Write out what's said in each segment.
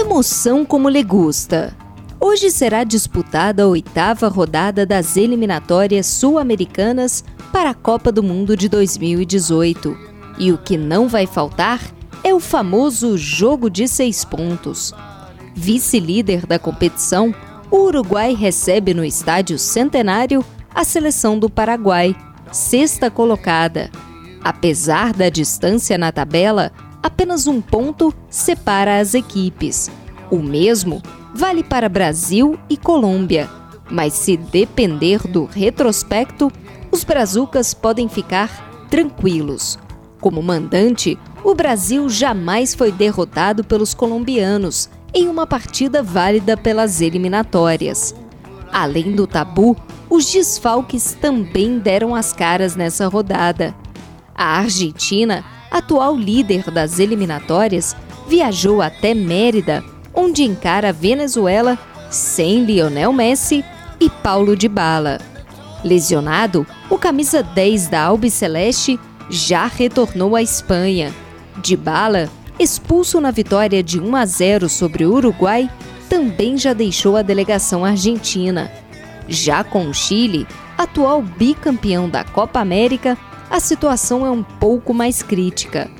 Emoção como le gusta. Hoje será disputada a oitava rodada das eliminatórias sul-americanas para a Copa do Mundo de 2018. E o que não vai faltar é o famoso jogo de seis pontos. Vice-líder da competição, o Uruguai recebe no Estádio Centenário a seleção do Paraguai, sexta colocada. Apesar da distância na tabela, apenas um ponto separa as equipes. O mesmo vale para Brasil e Colômbia, mas se depender do retrospecto, os brazucas podem ficar tranquilos. Como mandante, o Brasil jamais foi derrotado pelos colombianos em uma partida válida pelas eliminatórias. Além do tabu, os desfalques também deram as caras nessa rodada. A Argentina, atual líder das eliminatórias, viajou até Mérida, onde encara a Venezuela sem Lionel Messi e Paulo Dybala. Lesionado, o camisa 10 da Albiceleste já retornou à Espanha. Dybala, expulso na vitória de 1 a 0 sobre o Uruguai, também já deixou a delegação argentina. Já com o Chile, atual bicampeão da Copa América, a situação é um pouco mais crítica.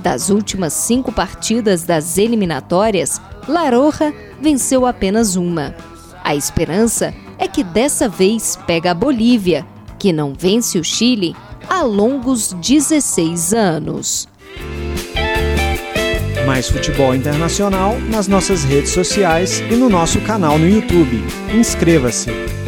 Das últimas cinco partidas das eliminatórias, La Roja venceu apenas uma. A esperança é que dessa vez pega a Bolívia, que não vence o Chile há longos 16 anos. Mais futebol internacional nas nossas redes sociais e no nosso canal no YouTube. Inscreva-se!